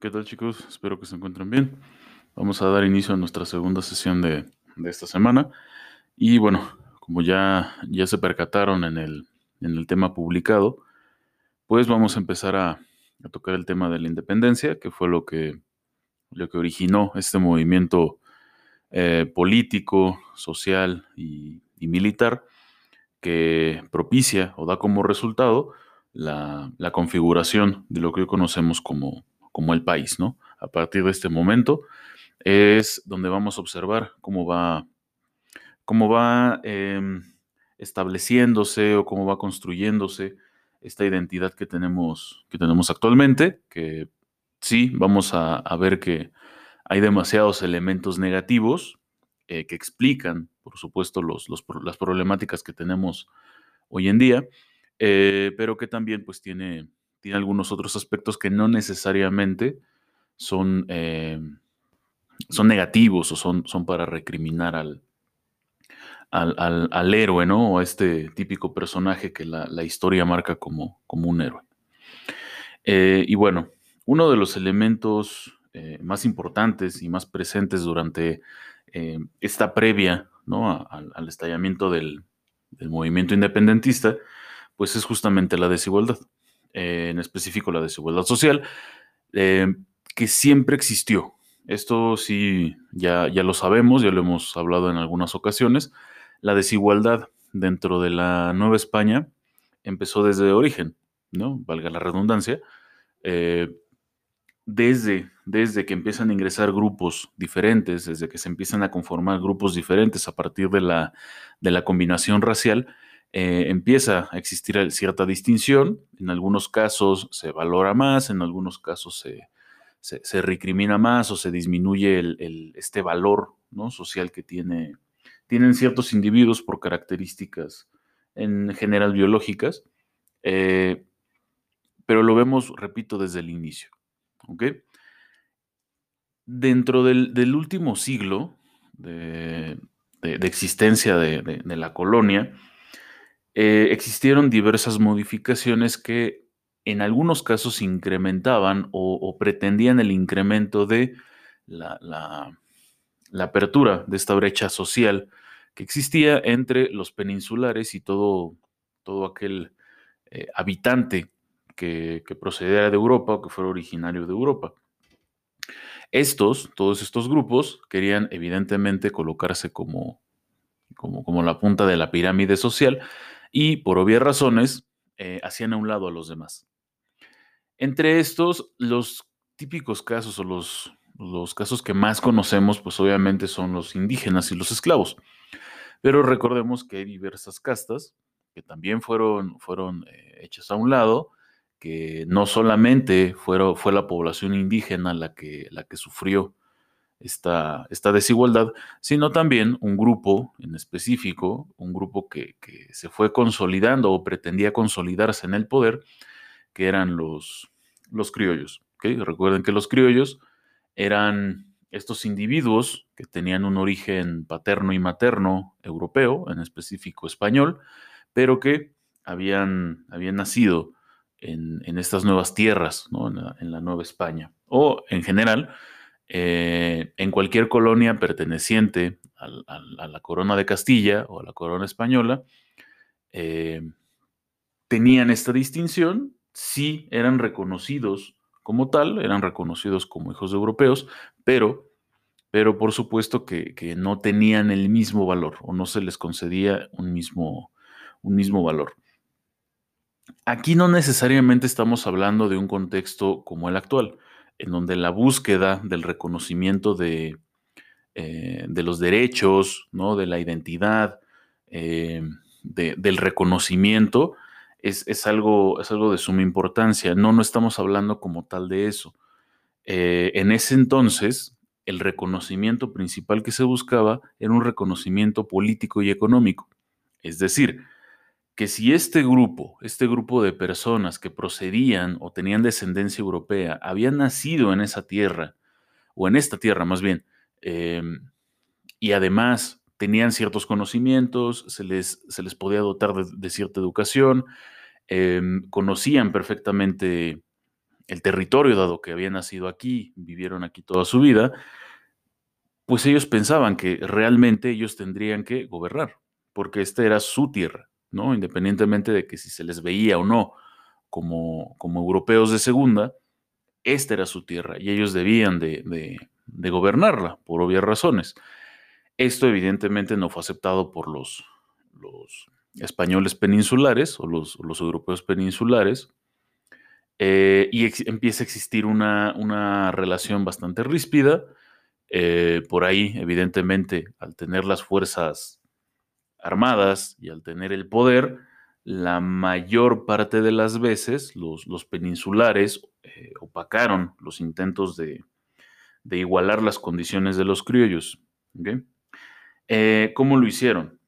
¿Qué tal chicos? Espero que se encuentren bien. Vamos a dar inicio a nuestra segunda sesión de, esta semana. Y bueno, como ya, ya se percataron en el, en el tema publicado, pues vamos a empezar a, tocar el tema de la independencia, que fue lo que, lo que originó este movimiento eh, político, social y, militar que propicia o da como resultado la, la configuración de lo que hoy conocemos como, como el país, ¿no? A partir de este momento es donde vamos a observar cómo va, cómo va em, estableciéndose o cómo va construyéndose esta identidad que tenemos, que tenemos actualmente, que sí, vamos a, ver que hay demasiados elementos negativos eh, que explican, por supuesto, los, las problemáticas que tenemos hoy en día, eh, pero que también pues tiene, tiene algunos otros aspectos que no necesariamente son, eh, son negativos o son, son para recriminar al, al, héroe, ¿no? O a este típico personaje que la, historia marca como, como un héroe. Eh, y bueno, uno de los elementos eh, más importantes y más presentes durante esta previa ¿no? al, estallamiento del, del movimiento independentista, pues es justamente la desigualdad. En específico la desigualdad social, eh, que siempre existió. Esto sí, ya, ya lo sabemos, ya lo hemos hablado en algunas ocasiones. La desigualdad dentro de la Nueva España empezó desde origen, ¿no? Valga la redundancia. Eh, desde, desde que empiezan a ingresar grupos diferentes, desde que se empiezan a conformar grupos diferentes a partir de la, de la combinación racial, eh, empieza a existir cierta distinción. En algunos casos se valora más, en algunos casos se, recrimina más o se disminuye este valor ¿no? social que tiene, tienen ciertos individuos por características en general biológicas. Eh, pero lo vemos, repito, desde el inicio. Dentro del, último siglo de, existencia de la colonia, eh, existieron diversas modificaciones que en algunos casos incrementaban o, pretendían el incremento de la, apertura de esta brecha social que existía entre los peninsulares y todo, todo aquel eh, habitante que, que, procediera de Europa o que fuera originario de Europa. Estos, todos estos grupos, querían evidentemente colocarse como, como, como la punta de la pirámide social y por obvias razones eh, hacían a un lado a los demás. Entre estos, los típicos casos o los, los casos que más conocemos, pues obviamente son los indígenas y los esclavos. Pero recordemos que hay diversas castas que también fueron, fueron eh, hechas a un lado, que no solamente fue la población indígena la que, la que sufrió esta, desigualdad, sino también un grupo en específico, un grupo que, se fue consolidando o pretendía consolidarse en el poder, que eran los, los criollos. Recuerden que los criollos eran estos individuos que tenían un origen paterno y materno europeo, en específico español, pero que habían nacido en, estas nuevas tierras, en la Nueva España, o en general eh, en cualquier colonia perteneciente a, la corona de Castilla o a la corona española, eh, tenían esta distinción, sí eran reconocidos como tal, eran reconocidos como hijos de europeos, pero, pero por supuesto que, no tenían el mismo valor o no se les concedía un mismo, un mismo valor. Aquí no necesariamente estamos hablando de un contexto como el actual en donde la búsqueda del reconocimiento de, eh, los derechos, ¿no? de la identidad, eh, del reconocimiento, es, algo, es algo de suma importancia. No, no estamos hablando como tal de eso. Eh, en ese entonces, el reconocimiento principal que se buscaba era un reconocimiento político y económico. Es decir, que si este grupo, este grupo de personas que procedían o tenían descendencia europea, habían nacido en esa tierra, o en esta tierra más bien, em, y además tenían ciertos conocimientos, se les, se les podía dotar de, cierta educación, em, conocían perfectamente el territorio, dado que habían nacido aquí, vivieron aquí toda su vida, pues ellos pensaban que realmente ellos tendrían que gobernar, porque esta era su tierra, Independientemente de que si se les veía o no como, como europeos de segunda, esta era su tierra y ellos debían de, gobernarla, por obvias razones. Esto evidentemente no fue aceptado por los, españoles peninsulares o los, los europeos peninsulares, eh, y empieza a existir una, una relación bastante ríspida. Eh, por ahí, evidentemente, al tener las fuerzas armadas y al tener el poder, la mayor parte de las veces los, los peninsulares eh, opacaron los intentos de, igualar las condiciones de los criollos. ¿Cómo lo hicieron?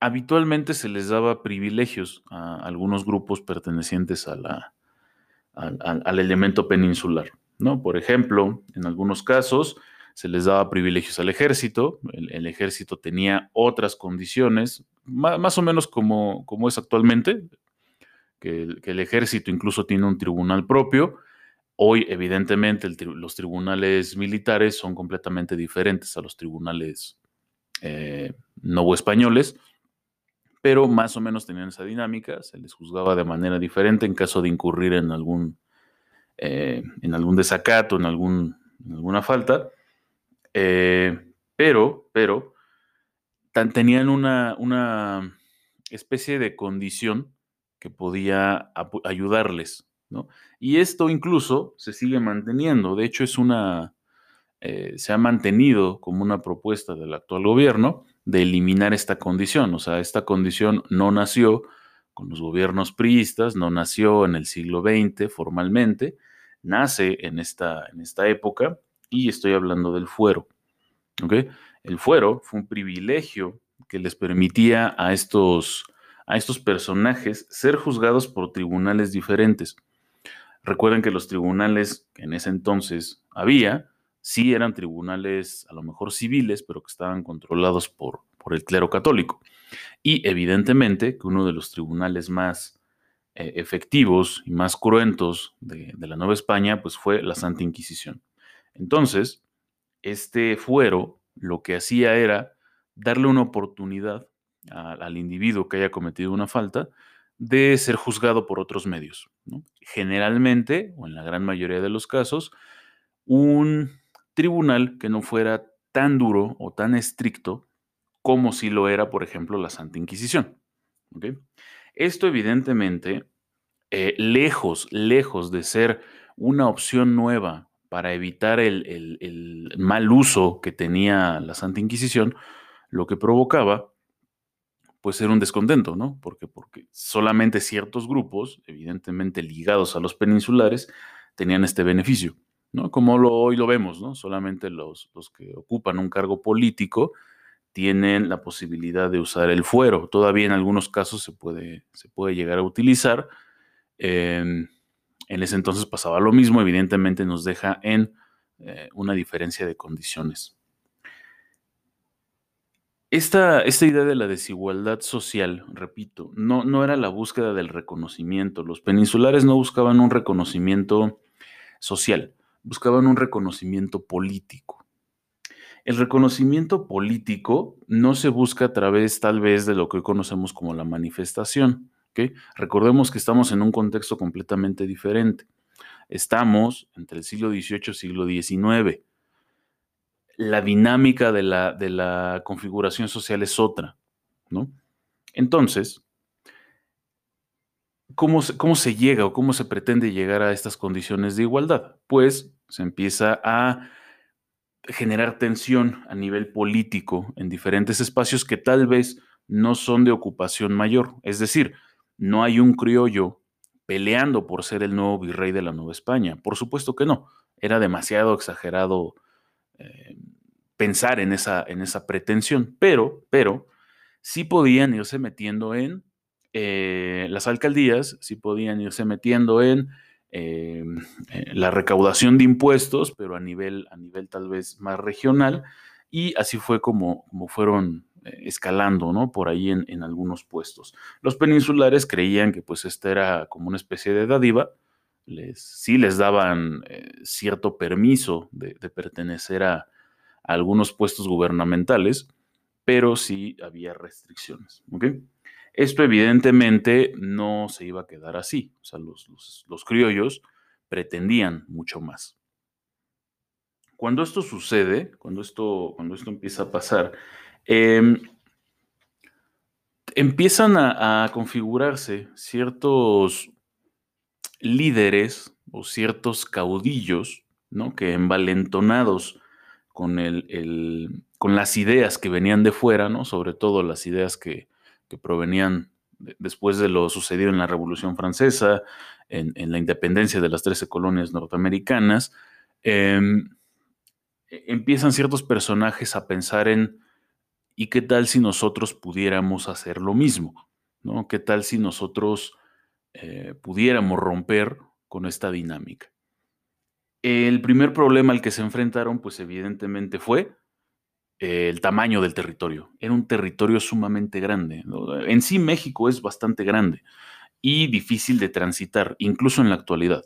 Habitualmente se les daba privilegios a algunos grupos pertenecientes a la, al, elemento peninsular. ¿no? Por ejemplo, en algunos casos se les daba privilegios al ejército, el, ejército tenía otras condiciones, más, o menos como, como, es actualmente, que el, ejército incluso tiene un tribunal propio. Hoy, evidentemente, los tribunales militares son completamente diferentes a los tribunales eh, no españoles pero más o menos tenían esa dinámica, se les juzgaba de manera diferente en caso de incurrir en algún, eh, en algún desacato, en, algún, alguna falta, eh, pero, pero tenían una, una, especie de condición que podía ayudarles, ¿no? Y esto incluso se sigue manteniendo, de hecho es una, eh, se ha mantenido como una propuesta del actual gobierno, de eliminar esta condición. O sea, esta condición no nació con los gobiernos priistas, no nació en el siglo XX formalmente, nace en esta, en esta época y estoy hablando del fuero. El fuero fue un privilegio que les permitía a estos, a estos personajes ser juzgados por tribunales diferentes. Recuerden que los tribunales que en ese entonces había sí eran tribunales a lo mejor civiles, pero que estaban controlados por, por el clero católico. Y evidentemente que uno de los tribunales más eh, efectivos y más cruentos de, la Nueva España, pues fue la Santa Inquisición. Entonces, este fuero lo que hacía era darle una oportunidad al individuo que haya cometido una falta de ser juzgado por otros medios. Generalmente, o en la gran mayoría de los casos, un tribunal que no fuera tan duro o tan estricto como si lo era, por ejemplo, la Santa Inquisición. Esto evidentemente, eh, lejos, lejos de ser una opción nueva para evitar el, mal uso que tenía la Santa Inquisición, lo que provocaba, pues era un descontento, ¿no? Porque, porque solamente ciertos grupos, evidentemente ligados a los peninsulares, tenían este beneficio. ¿no? Como hoy lo vemos, ¿no? Solamente los, que ocupan un cargo político tienen la posibilidad de usar el fuero. Todavía en algunos casos se puede, se puede llegar a utilizar. En ese entonces pasaba lo mismo, evidentemente nos deja en eh, una diferencia de condiciones. Esta, esta, idea de la desigualdad social, repito, no, no era la búsqueda del reconocimiento. Los peninsulares no buscaban un reconocimiento social, buscaban un reconocimiento político. El reconocimiento político no se busca a través tal vez de lo que hoy conocemos como la manifestación. Recordemos que estamos en un contexto completamente diferente. Estamos entre el siglo XVIII y siglo XIX. La dinámica de la, de la configuración social es otra. ¿no? Entonces, ¿Cómo se, llega o cómo se pretende llegar a estas condiciones de igualdad? Pues se empieza a generar tensión a nivel político en diferentes espacios que tal vez no son de ocupación mayor. Es decir, no hay un criollo peleando por ser el nuevo virrey de la Nueva España. Por supuesto que no. Era demasiado exagerado eh, pensar en esa, en esa pretensión, pero, pero sí podían irse metiendo en eh, las alcaldías sí podían irse metiendo en eh, eh, la recaudación de impuestos, pero a nivel, a nivel tal vez más regional, y así fue como, como fueron escalando, ¿no? Por ahí en, algunos puestos. Los peninsulares creían que pues esta era como una especie de dádiva, les, sí les daban eh, cierto permiso de, pertenecer a, algunos puestos gubernamentales, pero sí había restricciones. Esto evidentemente no se iba a quedar así, o sea, los, criollos pretendían mucho más. Cuando esto sucede, cuando esto, cuando esto empieza a pasar, em, empiezan a, configurarse ciertos líderes o ciertos caudillos, ¿no? Que envalentonados con, el, con las ideas que venían de fuera, ¿no? Sobre todo las ideas que, provenían después de lo sucedido en la Revolución Francesa, en, la independencia de las 13 colonias norteamericanas, em, e, empiezan ciertos personajes a pensar en ¿Y qué tal si nosotros pudiéramos hacer lo mismo? ¿no? ¿Qué tal si nosotros eh, pudiéramos romper con esta dinámica? El primer problema al que se enfrentaron, pues evidentemente fue el tamaño del territorio. Era un territorio sumamente grande. En sí México es bastante grande y difícil de transitar, incluso en la actualidad.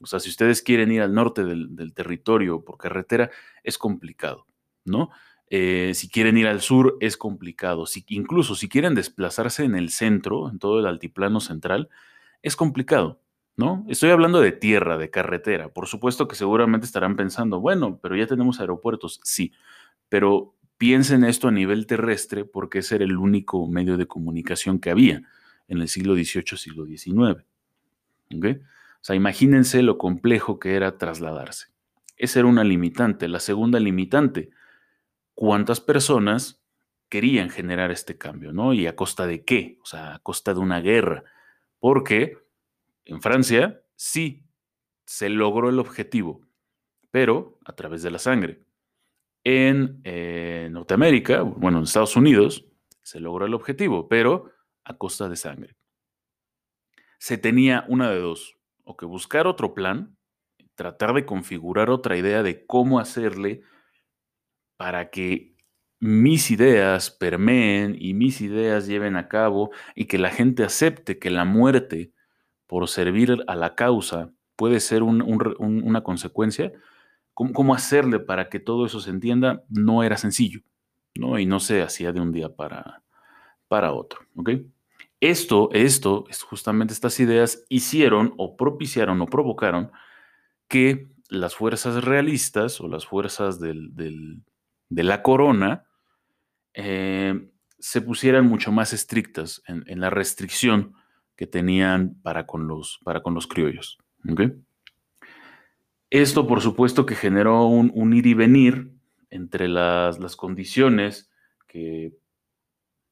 O sea, si ustedes quieren ir al norte del, del territorio por carretera, es complicado, ¿no? Eh, si quieren ir al sur es complicado. Incluso si quieren desplazarse en el centro, en todo el altiplano central, es complicado, ¿no? Estoy hablando de tierra, de carretera. Por supuesto que seguramente estarán pensando, bueno, pero ya tenemos aeropuertos. Sí, pero piensen esto a nivel terrestre porque ese era el único medio de comunicación que había en el siglo XVIII, siglo XIX. O sea, imagínense lo complejo que era trasladarse. Esa era una limitante. La segunda limitante, cuántas personas querían generar este cambio, ¿no? Y a costa de qué, o sea, a costa de una guerra. Porque en Francia sí se logró el objetivo, pero a través de la sangre. En eh, Norteamérica, bueno, en Estados Unidos, se logró el objetivo, pero a costa de sangre. Se tenía una de dos, o que buscar otro plan, tratar de configurar otra idea de cómo hacerle para que mis ideas permeen y mis ideas lleven a cabo y que la gente acepte que la muerte por servir a la causa puede ser una consecuencia, ¿Cómo, hacerle para que todo eso se entienda? No era sencillo, ¿no? Y no se hacía de un día para, para otro, ¿ok? Esto, esto, justamente estas ideas hicieron o propiciaron o provocaron que las fuerzas realistas o las fuerzas del, de la corona eh, se pusieran mucho más estrictas en, la restricción que tenían para con los, para con los criollos. Esto, por supuesto, que generó un, ir y venir entre las, condiciones que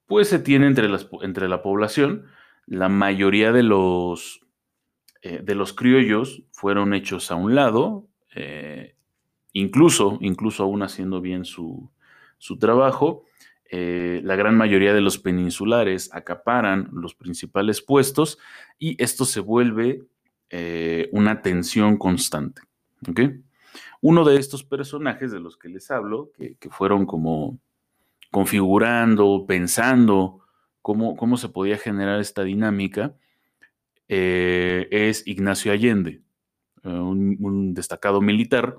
pues, se tienen entre, entre la población. La mayoría de los, eh, de los criollos fueron hechos a un lado, eh, incluso, incluso aún haciendo bien su, trabajo, eh, la gran mayoría de los peninsulares acaparan los principales puestos y esto se vuelve eh, una tensión constante. Uno de estos personajes de los que les hablo, que, fueron como configurando, pensando cómo, cómo, se podía generar esta dinámica, eh, es Ignacio Allende, un destacado militar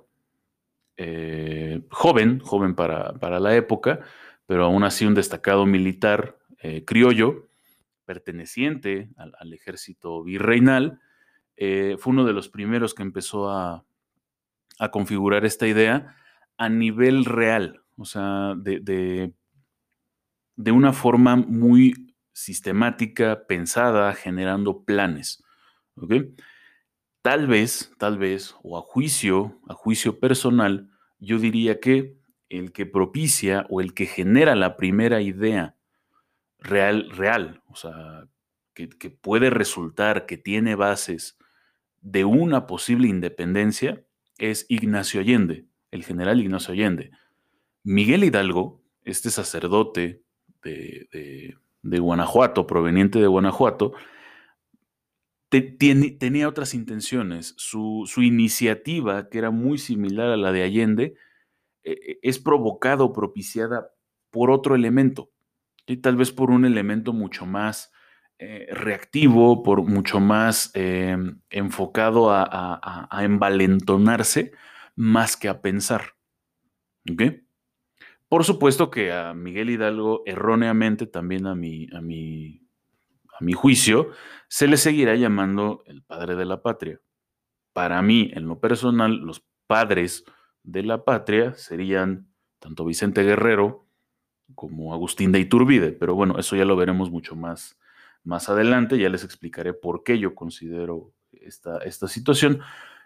eh, joven, joven para, la época, pero aún así un destacado militar eh, criollo, perteneciente al, ejército virreinal, eh, fue uno de los primeros que empezó a, configurar esta idea a nivel real, o sea, de, de una forma muy sistemática, pensada, generando planes. Tal vez, tal vez, o a juicio, a juicio personal, yo diría que el que propicia o el que genera la primera idea real, real, o sea, que, puede resultar, que tiene bases de una posible independencia, es Ignacio Allende, el general Ignacio Allende. Miguel Hidalgo, este sacerdote de Guanajuato, proveniente de Guanajuato, tenía otras intenciones. Su, iniciativa, que era muy similar a la de Allende, e, e, es provocada o propiciada por otro elemento, y tal vez por un elemento mucho más eh, reactivo, por mucho más enfocado a, envalentonarse más que a pensar. Por supuesto que a Miguel Hidalgo, erróneamente también a a, mi, a mi juicio, se le seguirá llamando el padre de la patria. Para mí, en lo personal, los padres de la patria serían tanto Vicente Guerrero como Agustín de Iturbide, pero bueno, eso ya lo veremos mucho más más adelante, ya les explicaré por qué yo considero esta, esta situación,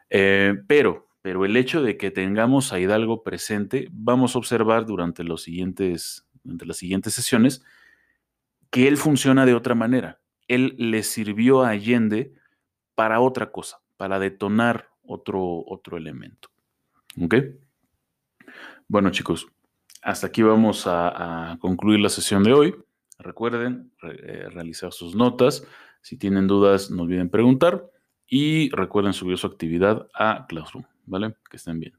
eh, pero, pero el hecho de que tengamos a Hidalgo presente, vamos a observar durante, los siguientes, durante las siguientes sesiones que él funciona de otra manera. Él le sirvió a Allende para otra cosa, para detonar otro, otro elemento. ¿Ok? Bueno, chicos, hasta aquí vamos a concluir la sesión de hoy. Recuerden eh, realizar sus notas. Si tienen dudas, no olviden preguntar. Y recuerden subir su actividad a Classroom. ¿Vale? Que estén bien.